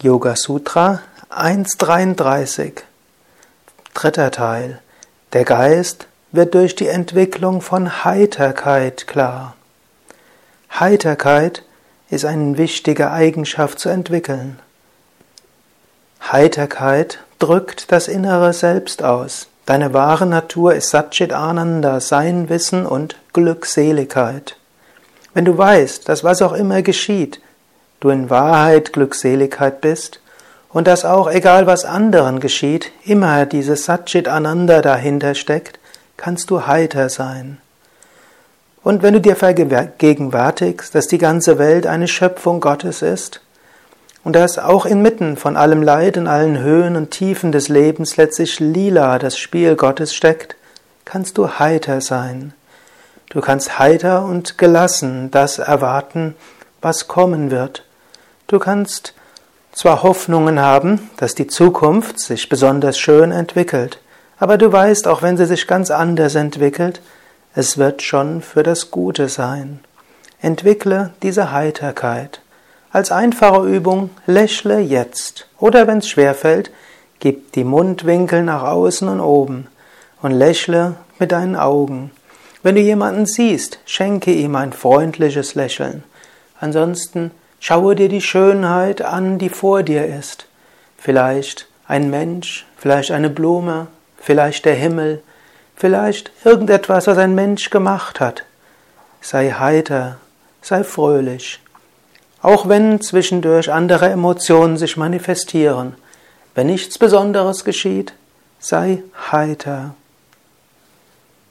Yoga Sutra 1.33 Dritter Teil Der Geist wird durch die Entwicklung von Heiterkeit klar. Heiterkeit ist eine wichtige Eigenschaft zu entwickeln. Heiterkeit drückt das innere Selbst aus. Deine wahre Natur ist Satchit Ananda, Sein, Wissen und Glückseligkeit. Wenn du weißt, dass was auch immer geschieht, du in Wahrheit Glückseligkeit bist und dass auch, egal was anderen geschieht, immer dieses Satchit Ananda dahinter steckt, kannst du heiter sein. Und wenn du dir vergegenwärtigst, dass die ganze Welt eine Schöpfung Gottes ist und dass auch inmitten von allem Leid und allen Höhen und Tiefen des Lebens letztlich lila das Spiel Gottes steckt, kannst du heiter sein. Du kannst heiter und gelassen das erwarten, was kommen wird. Du kannst zwar Hoffnungen haben, dass die Zukunft sich besonders schön entwickelt, aber du weißt, auch wenn sie sich ganz anders entwickelt, es wird schon für das Gute sein. Entwickle diese Heiterkeit. Als einfache Übung lächle jetzt. Oder wenn es schwerfällt, gib die Mundwinkel nach außen und oben und lächle mit deinen Augen. Wenn du jemanden siehst, schenke ihm ein freundliches Lächeln. Ansonsten Schaue dir die Schönheit an, die vor dir ist. Vielleicht ein Mensch, vielleicht eine Blume, vielleicht der Himmel, vielleicht irgendetwas, was ein Mensch gemacht hat. Sei heiter, sei fröhlich. Auch wenn zwischendurch andere Emotionen sich manifestieren, wenn nichts Besonderes geschieht, sei heiter.